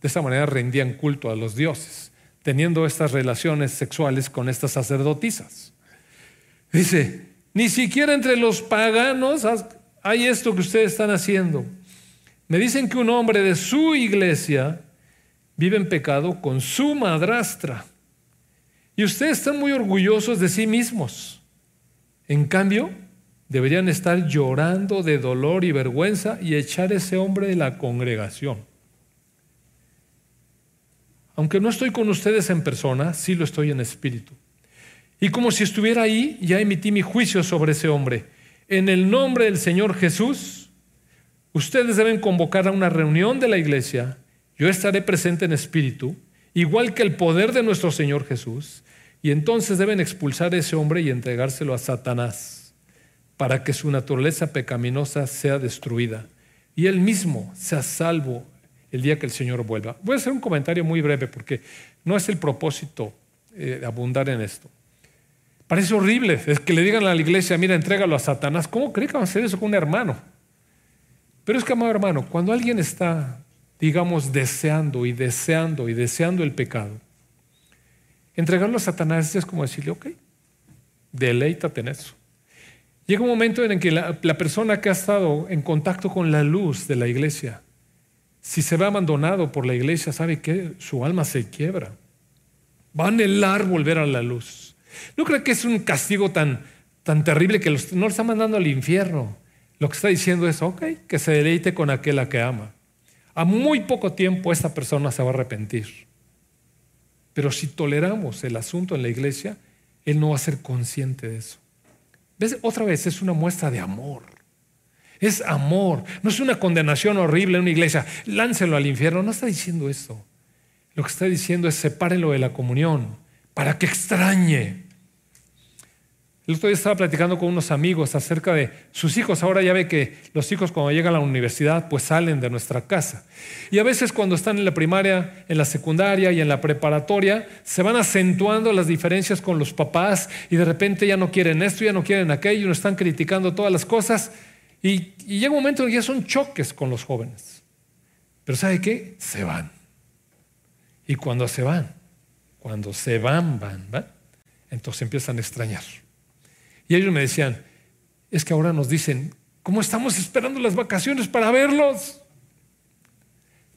de esa manera rendían culto a los dioses, teniendo estas relaciones sexuales con estas sacerdotisas. Dice, ni siquiera entre los paganos hay esto que ustedes están haciendo. Me dicen que un hombre de su iglesia vive en pecado con su madrastra. Y ustedes están muy orgullosos de sí mismos. En cambio, deberían estar llorando de dolor y vergüenza y echar ese hombre de la congregación. Aunque no estoy con ustedes en persona, sí lo estoy en espíritu. Y como si estuviera ahí, ya emití mi juicio sobre ese hombre. En el nombre del Señor Jesús, ustedes deben convocar a una reunión de la iglesia. Yo estaré presente en espíritu, igual que el poder de nuestro Señor Jesús. Y entonces deben expulsar a ese hombre y entregárselo a Satanás para que su naturaleza pecaminosa sea destruida y él mismo sea salvo el día que el Señor vuelva. Voy a hacer un comentario muy breve porque no es el propósito eh, abundar en esto. Parece horrible es que le digan a la iglesia, mira, entrégalo a Satanás. ¿Cómo cree que van a hacer eso con un hermano? Pero es que, amado hermano, cuando alguien está, digamos, deseando y deseando y deseando el pecado, Entregarlo a Satanás es como decirle, ok, deleítate en eso. Llega un momento en el que la, persona que ha estado en contacto con la luz de la iglesia, si se ve abandonado por la iglesia, sabe que su alma se quiebra. Va a anhelar volver a la luz. No creo que es un castigo tan, tan terrible que no lo está mandando al infierno. Lo que está diciendo es, ok, que se deleite con aquella que ama. A muy poco tiempo esta persona se va a arrepentir. Pero si toleramos el asunto en la iglesia, Él no va a ser consciente de eso. ¿Ves? Otra vez es una muestra de amor. Es amor. No es una condenación horrible en una iglesia. Láncelo al infierno. No está diciendo eso. Lo que está diciendo es sepárenlo de la comunión para que extrañe el otro día estaba platicando con unos amigos acerca de sus hijos. Ahora ya ve que los hijos cuando llegan a la universidad pues salen de nuestra casa. Y a veces cuando están en la primaria, en la secundaria y en la preparatoria, se van acentuando las diferencias con los papás y de repente ya no quieren esto, ya no quieren aquello, no están criticando todas las cosas. Y, y llega un momento en que ya son choques con los jóvenes. Pero ¿sabe qué? Se van. Y cuando se van, cuando se van, van, van, entonces empiezan a extrañar. Y ellos me decían, es que ahora nos dicen, ¿cómo estamos esperando las vacaciones para verlos?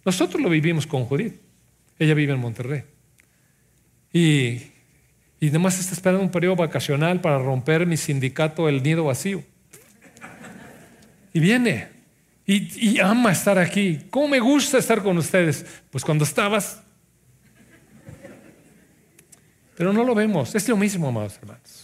Nosotros lo vivimos con Judith. Ella vive en Monterrey. Y, y además está esperando un periodo vacacional para romper mi sindicato El Nido Vacío. Y viene. Y, y ama estar aquí. ¿Cómo me gusta estar con ustedes? Pues cuando estabas. Pero no lo vemos. Es lo mismo, amados hermanos.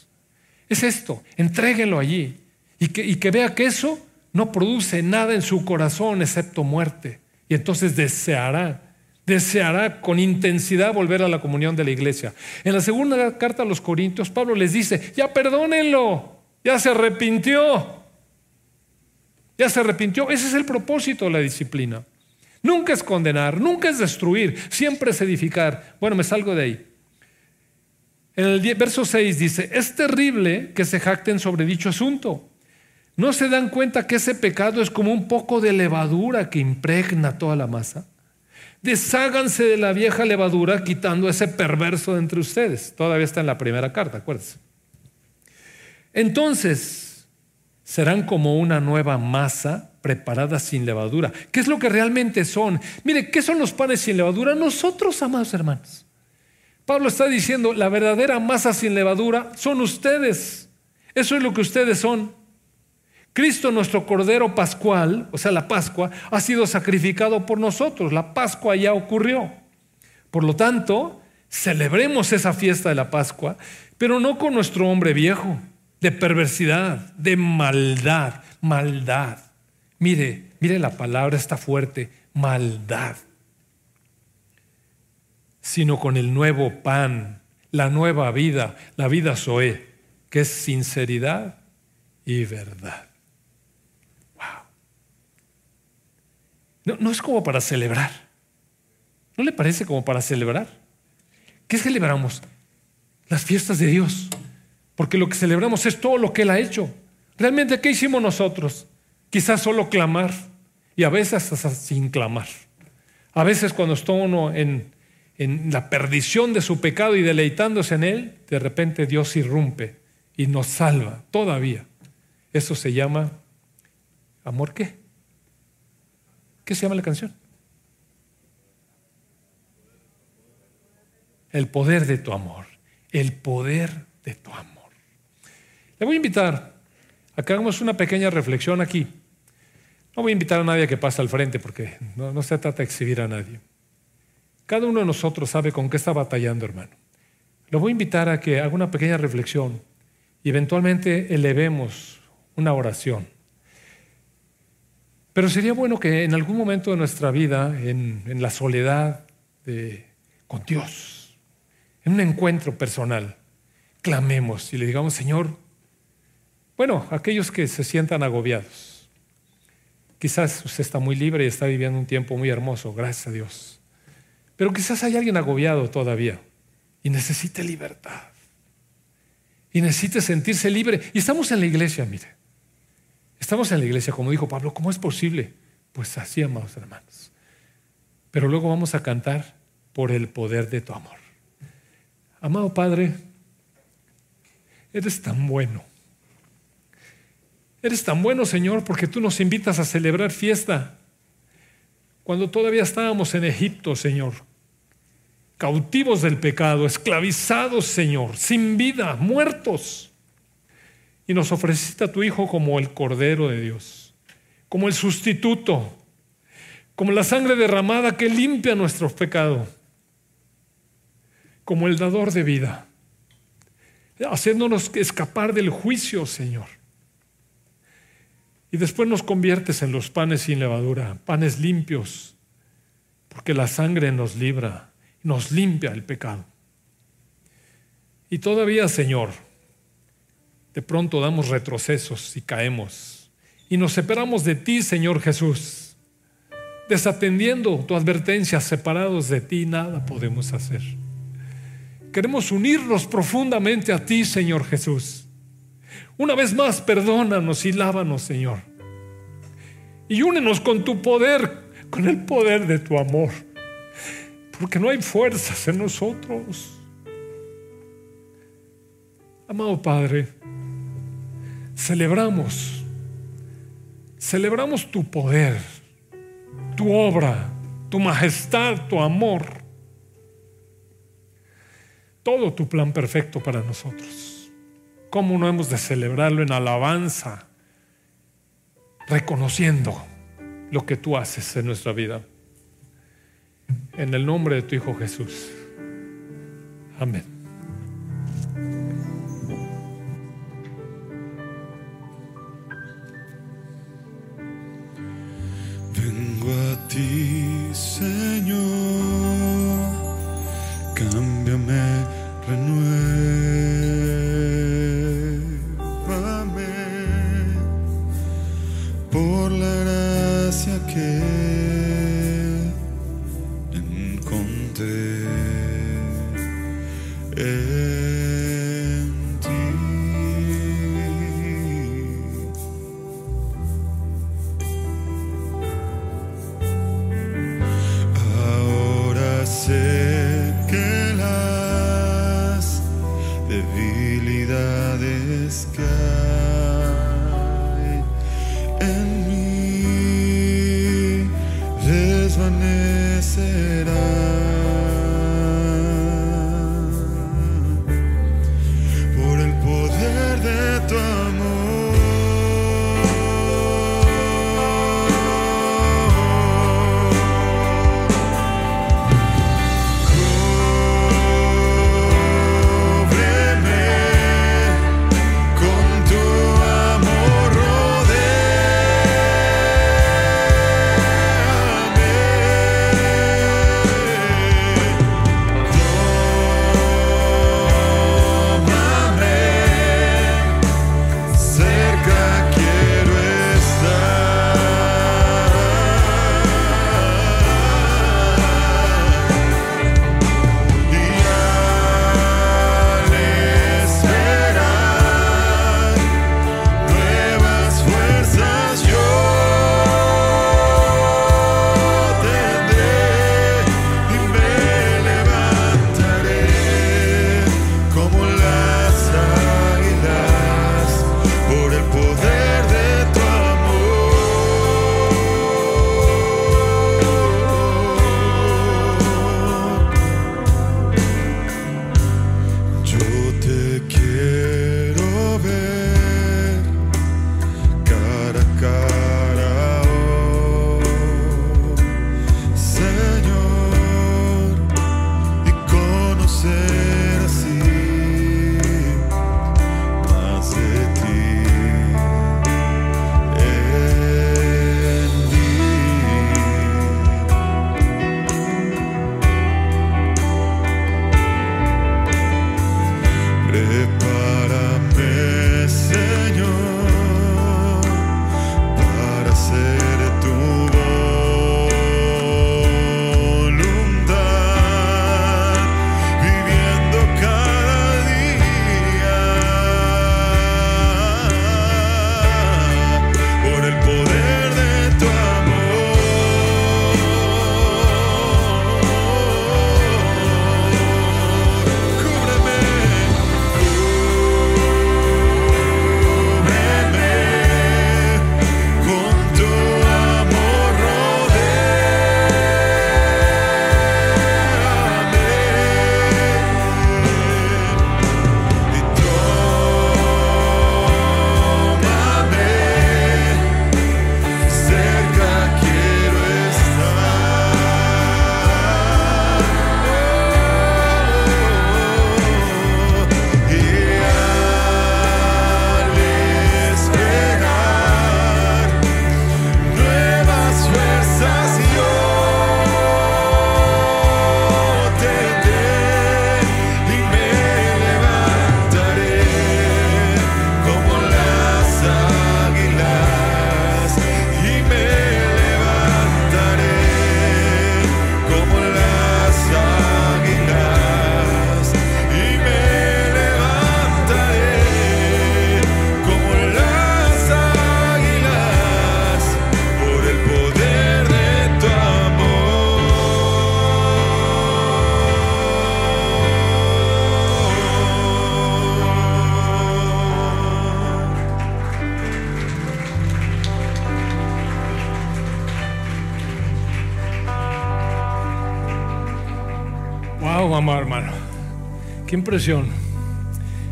Es esto, entréguenlo allí y que, y que vea que eso no produce nada en su corazón excepto muerte. Y entonces deseará, deseará con intensidad volver a la comunión de la iglesia. En la segunda carta a los Corintios, Pablo les dice, ya perdónenlo, ya se arrepintió, ya se arrepintió. Ese es el propósito de la disciplina. Nunca es condenar, nunca es destruir, siempre es edificar. Bueno, me salgo de ahí. En el verso 6 dice, es terrible que se jacten sobre dicho asunto. ¿No se dan cuenta que ese pecado es como un poco de levadura que impregna toda la masa? Desháganse de la vieja levadura quitando ese perverso de entre ustedes. Todavía está en la primera carta, acuérdense. Entonces, serán como una nueva masa preparada sin levadura. ¿Qué es lo que realmente son? Mire, ¿qué son los panes sin levadura? Nosotros, amados hermanos. Pablo está diciendo, la verdadera masa sin levadura son ustedes. Eso es lo que ustedes son. Cristo, nuestro Cordero Pascual, o sea, la Pascua, ha sido sacrificado por nosotros. La Pascua ya ocurrió. Por lo tanto, celebremos esa fiesta de la Pascua, pero no con nuestro hombre viejo, de perversidad, de maldad, maldad. Mire, mire la palabra está fuerte, maldad. Sino con el nuevo pan, la nueva vida, la vida Zoe, que es sinceridad y verdad. Wow. No, es como para celebrar. ¿No le parece como para celebrar? ¿Qué celebramos? Las fiestas de Dios. Porque lo que celebramos es todo lo que Él ha hecho. Realmente, ¿qué hicimos nosotros? Quizás solo clamar y a veces hasta sin clamar. A veces cuando está uno en, en la perdición de su pecado y deleitándose en él, de repente Dios irrumpe y nos salva todavía. Eso se llama amor qué? ¿Qué se llama la canción? El poder de tu amor, el poder de tu amor. Le voy a invitar a que hagamos una pequeña reflexión aquí. No voy a invitar a nadie que pase al frente porque no, no se trata de exhibir a nadie. Cada uno de nosotros sabe con qué está batallando, hermano. Lo voy a invitar a que haga una pequeña reflexión y eventualmente elevemos una oración. Pero sería bueno que en algún momento de nuestra vida, en, la soledad con Dios, en un encuentro personal, clamemos y le digamos, Señor, bueno, aquellos que se sientan agobiados, quizás usted está muy libre y está viviendo un tiempo muy hermoso, gracias a Dios. Pero quizás hay alguien agobiado todavía y necesite libertad. Y necesite sentirse libre. Y estamos en la iglesia, mire. Estamos en la iglesia, como dijo Pablo, ¿cómo es posible? Pues así, amados hermanos. Pero luego vamos a cantar por el poder de tu amor. Amado Padre, eres tan bueno. Eres tan bueno, Señor, porque tú nos invitas a celebrar fiesta cuando todavía estábamos en Egipto, Señor, cautivos del pecado, esclavizados, Señor, sin vida, muertos. Y nos ofreciste a tu Hijo como el Cordero de Dios, como el sustituto, como la sangre derramada que limpia nuestros pecados, como el dador de vida, haciéndonos escapar del juicio, Señor. Y después nos conviertes en los panes sin levadura, panes limpios, porque la sangre nos libra, nos limpia el pecado. Y todavía, Señor, de pronto damos retrocesos y caemos. Y nos separamos de ti, Señor Jesús. Desatendiendo tu advertencia, separados de ti, nada podemos hacer. Queremos unirnos profundamente a ti, Señor Jesús. Una vez más, perdónanos y lávanos, Señor. Y únenos con tu poder, con el poder de tu amor. Porque no hay fuerzas en nosotros. Amado Padre, celebramos, celebramos tu poder, tu obra, tu majestad, tu amor, todo tu plan perfecto para nosotros. ¿Cómo no hemos de celebrarlo en alabanza, reconociendo lo que tú haces en nuestra vida? En el nombre de tu Hijo Jesús. Amén. Vengo a ti, Señor,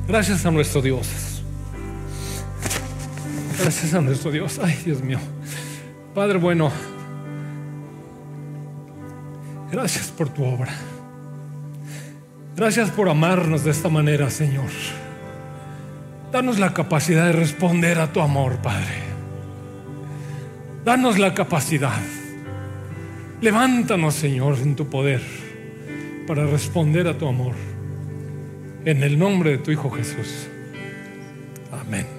Gracias a nuestro Dios. Gracias a nuestro Dios. Ay, Dios mío. Padre bueno, gracias por tu obra. Gracias por amarnos de esta manera, Señor. Danos la capacidad de responder a tu amor, Padre. Danos la capacidad. Levántanos, Señor, en tu poder para responder a tu amor. En el nombre de tu Hijo Jesús.